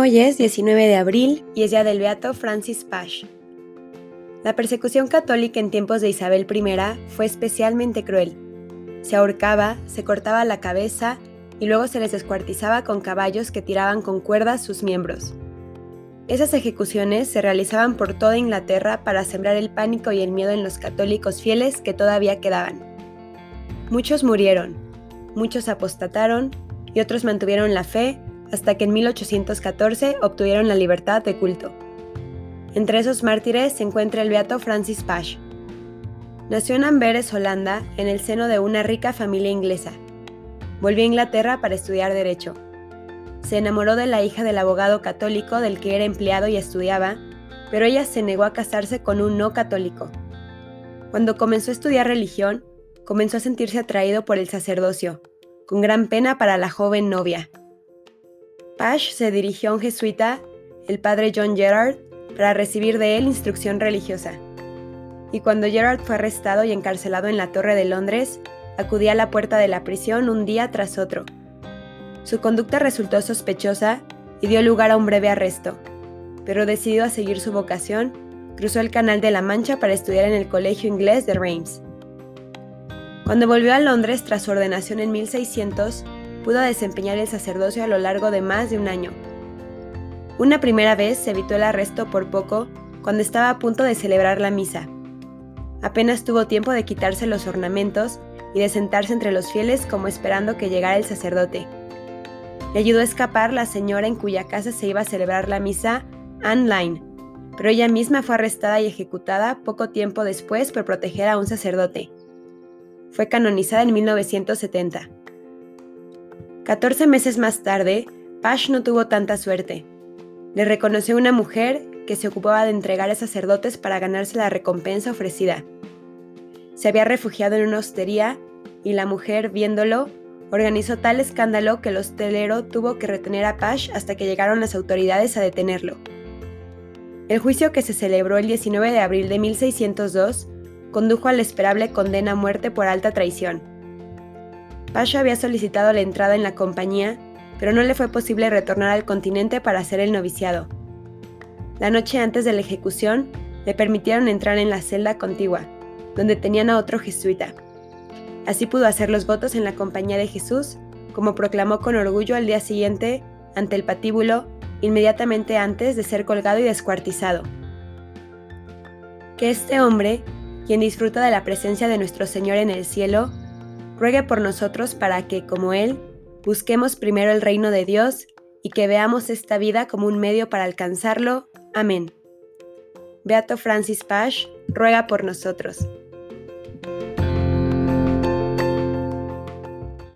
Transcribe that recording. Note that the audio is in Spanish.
Hoy es 19 de abril y es día del Beato Francis Pasch. La persecución católica en tiempos de Isabel I fue especialmente cruel. Se ahorcaba, se cortaba la cabeza y luego se les descuartizaba con caballos que tiraban con cuerdas sus miembros. Esas ejecuciones se realizaban por toda Inglaterra para sembrar el pánico y el miedo en los católicos fieles que todavía quedaban. Muchos murieron, muchos apostataron y otros mantuvieron la fe hasta que en 1814 obtuvieron la libertad de culto. Entre esos mártires se encuentra el beato Francis Pasch. Nació en Amberes, Holanda, en el seno de una rica familia inglesa. Volvió a Inglaterra para estudiar Derecho. Se enamoró de la hija del abogado católico del que era empleado y estudiaba, pero ella se negó a casarse con un no católico. Cuando comenzó a estudiar religión, comenzó a sentirse atraído por el sacerdocio, con gran pena para la joven novia. Pash se dirigió a un jesuita, el padre John Gerard, para recibir de él instrucción religiosa. Y cuando Gerard fue arrestado y encarcelado en la Torre de Londres, acudía a la puerta de la prisión un día tras otro. Su conducta resultó sospechosa y dio lugar a un breve arresto, pero decidido a seguir su vocación, cruzó el Canal de la Mancha para estudiar en el Colegio Inglés de Reims. Cuando volvió a Londres tras su ordenación en 1600, pudo desempeñar el sacerdocio a lo largo de más de un año. Una primera vez se evitó el arresto por poco cuando estaba a punto de celebrar la misa. Apenas tuvo tiempo de quitarse los ornamentos y de sentarse entre los fieles como esperando que llegara el sacerdote. Le ayudó a escapar la señora en cuya casa se iba a celebrar la misa, Anne Line, pero ella misma fue arrestada y ejecutada poco tiempo después por proteger a un sacerdote. Fue canonizada en 1970. 14 meses más tarde, Pash no tuvo tanta suerte. Le reconoció una mujer que se ocupaba de entregar a sacerdotes para ganarse la recompensa ofrecida. Se había refugiado en una hostería y la mujer, viéndolo, organizó tal escándalo que el hostelero tuvo que retener a Pash hasta que llegaron las autoridades a detenerlo. El juicio que se celebró el 19 de abril de 1602 condujo a la esperable condena a muerte por alta traición. Pasha había solicitado la entrada en la compañía, pero no le fue posible retornar al continente para hacer el noviciado. La noche antes de la ejecución, le permitieron entrar en la celda contigua, donde tenían a otro jesuita. Así pudo hacer los votos en la compañía de Jesús, como proclamó con orgullo al día siguiente ante el patíbulo, inmediatamente antes de ser colgado y descuartizado. Que este hombre, quien disfruta de la presencia de nuestro Señor en el cielo, ruegue por nosotros para que, como Él, busquemos primero el reino de Dios y que veamos esta vida como un medio para alcanzarlo. Amén. Beato Francis Pash, ruega por nosotros.